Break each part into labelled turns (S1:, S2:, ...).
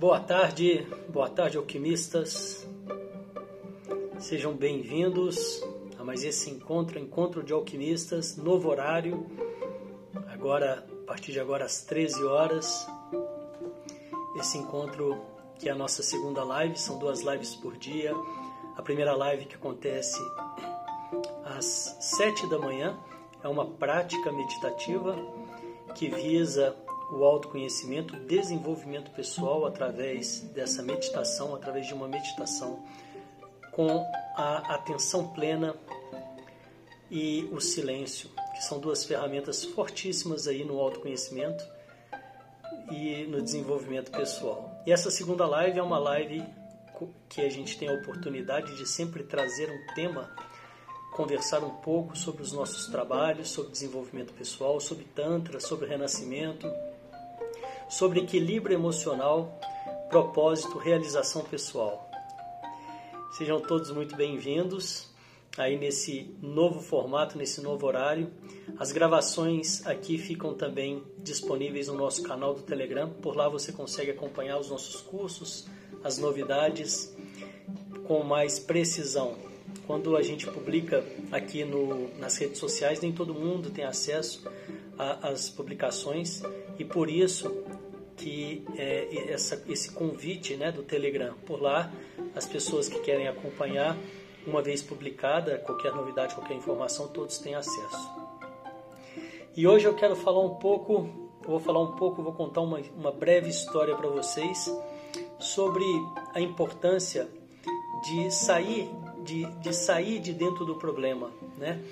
S1: Boa tarde, boa tarde, alquimistas. Sejam bem-vindos a mais esse encontro, encontro de alquimistas, novo horário. Agora, a partir de agora às 13 horas. Esse encontro que é a nossa segunda live, são duas lives por dia. A primeira live que acontece às 7 da manhã é uma prática meditativa que visa o autoconhecimento, o desenvolvimento pessoal através dessa meditação, através de uma meditação com a atenção plena e o silêncio, que são duas ferramentas fortíssimas aí no autoconhecimento e no desenvolvimento pessoal. E essa segunda live é uma live que a gente tem a oportunidade de sempre trazer um tema, conversar um pouco sobre os nossos trabalhos, sobre desenvolvimento pessoal, sobre Tantra, sobre renascimento, sobre equilíbrio emocional, propósito, realização pessoal. Sejam todos muito bem-vindos aí nesse novo formato, nesse novo horário. As gravações aqui ficam também disponíveis no nosso canal do Telegram. Por lá você consegue acompanhar os nossos cursos, as novidades com mais precisão. Quando a gente publica aqui no, nas redes sociais, nem todo mundo tem acesso às publicações e por isso que é, essa, esse convite né, do Telegram. Por lá, as pessoas que querem acompanhar, uma vez publicada, qualquer novidade, qualquer informação, todos têm acesso. E hoje eu quero falar um pouco, vou falar um pouco, vou contar uma, uma breve história para vocês sobre a importância de sair de, de sair de dentro do problema, né?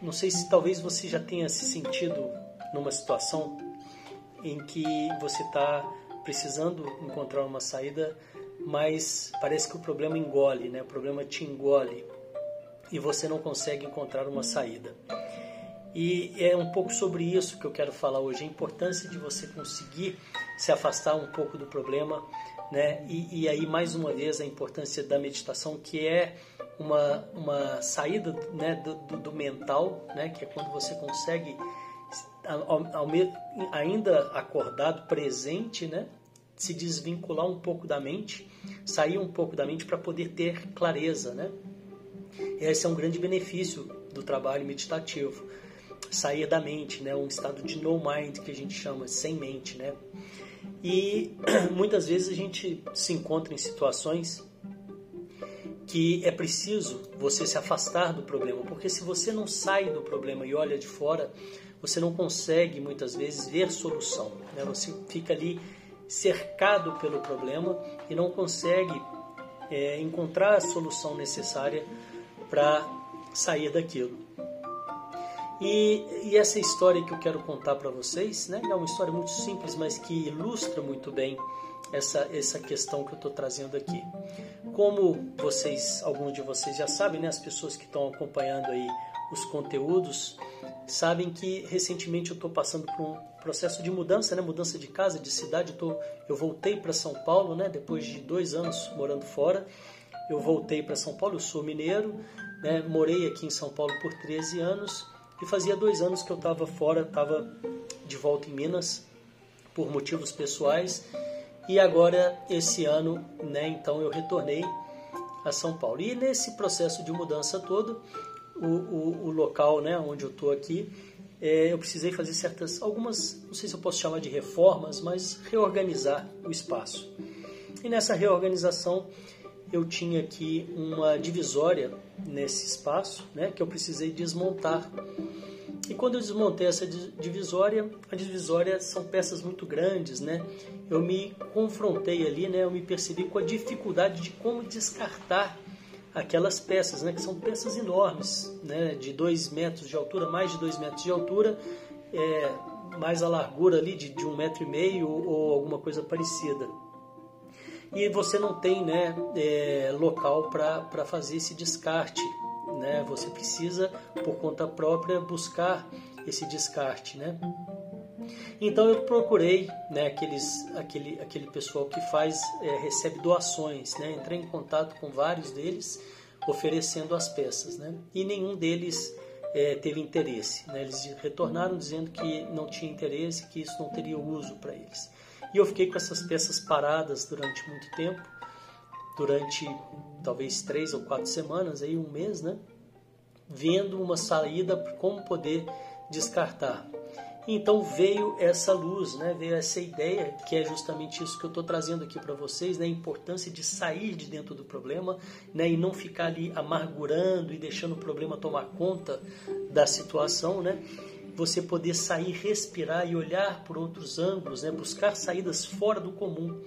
S1: Não sei se talvez você já tenha se sentido numa situação em que você está precisando encontrar uma saída, mas parece que o problema engole, né? O problema te engole e você não consegue encontrar uma saída. E é um pouco sobre isso que eu quero falar hoje, a importância de você conseguir se afastar um pouco do problema, né? E, e aí mais uma vez a importância da meditação, que é uma, uma saída né, do, do, do mental, né? Que é quando você consegue ao, ao, ainda acordado, presente, né? se desvincular um pouco da mente, sair um pouco da mente para poder ter clareza. Né? Esse é um grande benefício do trabalho meditativo. Sair da mente, né? um estado de no mind que a gente chama, sem mente. Né? E muitas vezes a gente se encontra em situações que é preciso você se afastar do problema, porque se você não sai do problema e olha de fora, você não consegue muitas vezes ver solução. Né? Você fica ali cercado pelo problema e não consegue é, encontrar a solução necessária para sair daquilo. E, e, essa história que eu quero contar para vocês, né, é uma história muito simples, mas que ilustra muito bem essa, essa questão que eu estou trazendo aqui. Como vocês, alguns de vocês já sabem, né, as pessoas que estão acompanhando aí os conteúdos, sabem que recentemente eu estou passando por um processo de mudança, né? mudança de casa, de cidade. Eu, tô, eu voltei para São Paulo, né? depois de dois anos morando fora. Eu voltei para São Paulo, eu sou mineiro, né? morei aqui em São Paulo por 13 anos e fazia dois anos que eu estava fora, estava de volta em Minas por motivos pessoais e agora esse ano, né? Então eu retornei a São Paulo e nesse processo de mudança todo o, o, o local né, onde eu estou aqui, é, eu precisei fazer certas, algumas, não sei se eu posso chamar de reformas, mas reorganizar o espaço. E nessa reorganização eu tinha aqui uma divisória nesse espaço, né, que eu precisei desmontar. E quando eu desmontei essa divisória, a divisória são peças muito grandes, né? Eu me confrontei ali, né? Eu me percebi com a dificuldade de como descartar aquelas peças, né, que são peças enormes, né, de 2 metros de altura, mais de 2 metros de altura, é, mais a largura ali de, de um metro e meio ou, ou, alguma coisa parecida. E você não tem né, é, local para fazer esse descarte. Né? Você precisa, por conta própria, buscar esse descarte. Né? Então eu procurei né, aqueles, aquele, aquele pessoal que faz, é, recebe doações, né? entrei em contato com vários deles oferecendo as peças, né? e nenhum deles é, teve interesse. Né? Eles retornaram dizendo que não tinha interesse, que isso não teria uso para eles. E eu fiquei com essas peças paradas durante muito tempo, durante talvez três ou quatro semanas, aí um mês, né? Vendo uma saída como poder descartar. Então veio essa luz, né? veio essa ideia, que é justamente isso que eu estou trazendo aqui para vocês, né? a importância de sair de dentro do problema né? e não ficar ali amargurando e deixando o problema tomar conta da situação. Né? Você poder sair, respirar e olhar por outros ângulos, né? buscar saídas fora do comum.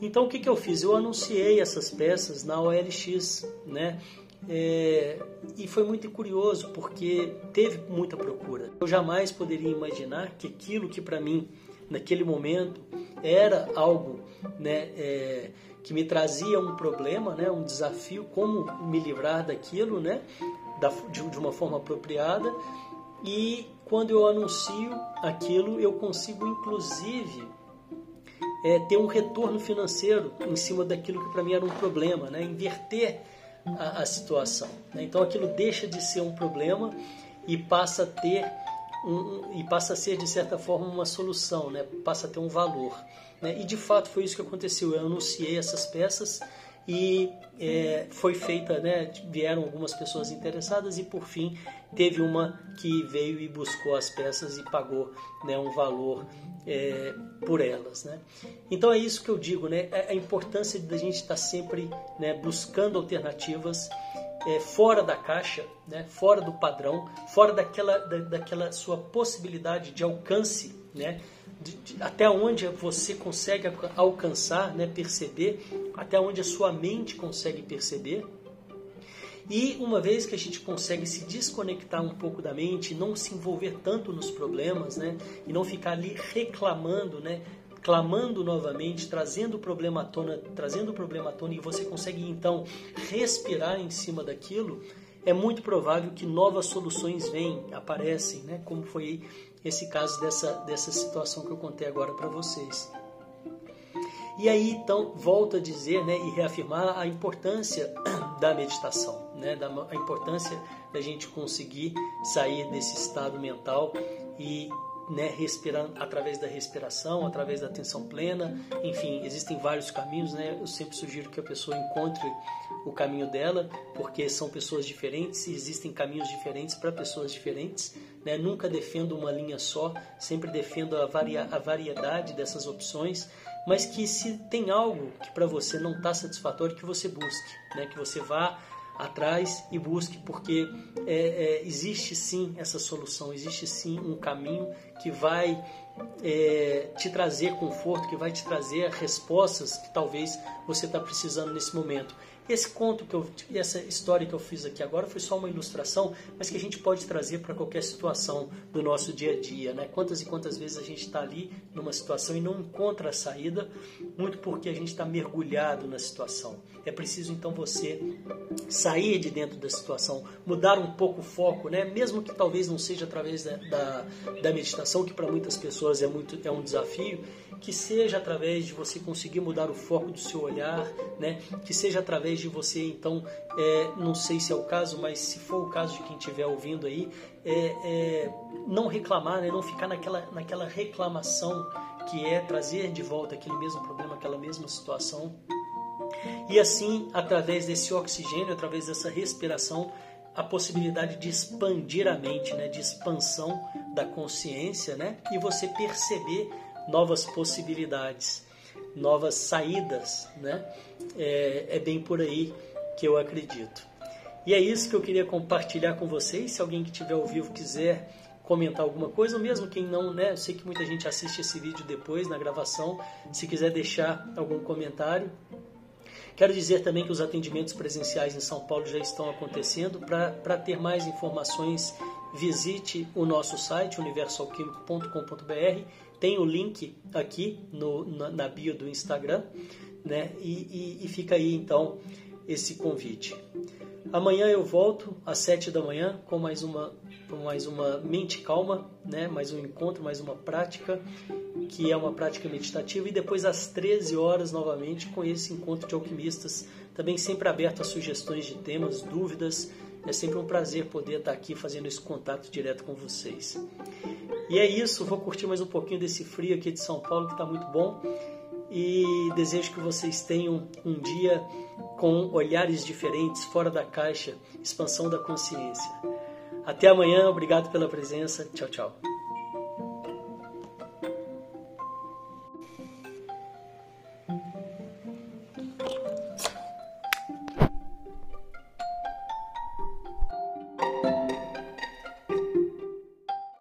S1: Então o que, que eu fiz? Eu anunciei essas peças na OLX, né? É, e foi muito curioso porque teve muita procura. Eu jamais poderia imaginar que aquilo que para mim naquele momento era algo né, é, que me trazia um problema, né, um desafio, como me livrar daquilo né, da, de, de uma forma apropriada. E quando eu anuncio aquilo, eu consigo inclusive é, ter um retorno financeiro em cima daquilo que para mim era um problema, né? inverter a, a situação. Né? Então aquilo deixa de ser um problema e passa a ter um, e passa a ser de certa forma uma solução, né? passa a ter um valor. Né? E de fato foi isso que aconteceu. Eu anunciei essas peças e é, foi feita, né, vieram algumas pessoas interessadas e por fim teve uma que veio e buscou as peças e pagou né, um valor é, por elas. Né? Então é isso que eu digo, né, é a importância da gente estar sempre né, buscando alternativas é, fora da caixa, né, fora do padrão, fora daquela, da, daquela sua possibilidade de alcance, né, de, de, até onde você consegue alcançar, né, perceber, até onde a sua mente consegue perceber. E uma vez que a gente consegue se desconectar um pouco da mente, não se envolver tanto nos problemas, né, e não ficar ali reclamando, né, clamando novamente, trazendo o problema à tona, trazendo o problema à tona, e você consegue então respirar em cima daquilo, é muito provável que novas soluções vêm, aparecem, né? como foi esse caso dessa, dessa situação que eu contei agora para vocês. E aí, então, volto a dizer né, e reafirmar a importância da meditação, né, da, a importância da gente conseguir sair desse estado mental e né, respirar através da respiração, através da atenção plena, enfim, existem vários caminhos, né? Eu sempre sugiro que a pessoa encontre o caminho dela, porque são pessoas diferentes existem caminhos diferentes para pessoas diferentes, né? Nunca defendo uma linha só, sempre defendo a, varia, a variedade dessas opções, mas que se tem algo que para você não está satisfatório, que você busque, né? Que você vá atrás e busque, porque é, é, existe sim essa solução, existe sim um caminho que vai é, te trazer conforto, que vai te trazer respostas que talvez você está precisando nesse momento. Esse conto que eu, essa história que eu fiz aqui agora foi só uma ilustração, mas que a gente pode trazer para qualquer situação do nosso dia a dia, né? Quantas e quantas vezes a gente está ali numa situação e não encontra a saída, muito porque a gente está mergulhado na situação. É preciso então você sair de dentro da situação, mudar um pouco o foco, né? Mesmo que talvez não seja através da, da, da meditação, que para muitas pessoas é muito é um desafio, que seja através de você conseguir mudar o foco do seu olhar, né? Que seja através de você, então, é, não sei se é o caso, mas se for o caso de quem estiver ouvindo aí, é, é, não reclamar, né? Não ficar naquela, naquela reclamação que é trazer de volta aquele mesmo problema, aquela mesma situação. E assim, através desse oxigênio, através dessa respiração, a possibilidade de expandir a mente, né, de expansão da consciência, né, e você perceber novas possibilidades, novas saídas, né? É, é, bem por aí que eu acredito. E é isso que eu queria compartilhar com vocês. Se alguém que estiver ao vivo quiser comentar alguma coisa, ou mesmo quem não, né? Eu sei que muita gente assiste esse vídeo depois na gravação. Se quiser deixar algum comentário, Quero dizer também que os atendimentos presenciais em São Paulo já estão acontecendo. Para ter mais informações, visite o nosso site universalquímico.com.br tem o link aqui no, na, na bio do Instagram, né? E, e, e fica aí então esse convite. Amanhã eu volto às 7 da manhã com mais uma, com mais uma mente calma, né? mais um encontro, mais uma prática, que é uma prática meditativa, e depois às 13 horas novamente com esse encontro de alquimistas, também sempre aberto a sugestões de temas, dúvidas É sempre um prazer poder estar aqui fazendo esse contato direto com vocês. E é isso, vou curtir mais um pouquinho desse frio aqui de São Paulo que está muito bom e desejo que vocês tenham um dia com olhares diferentes, fora da caixa, expansão da consciência. Até amanhã, obrigado pela presença. Tchau, tchau.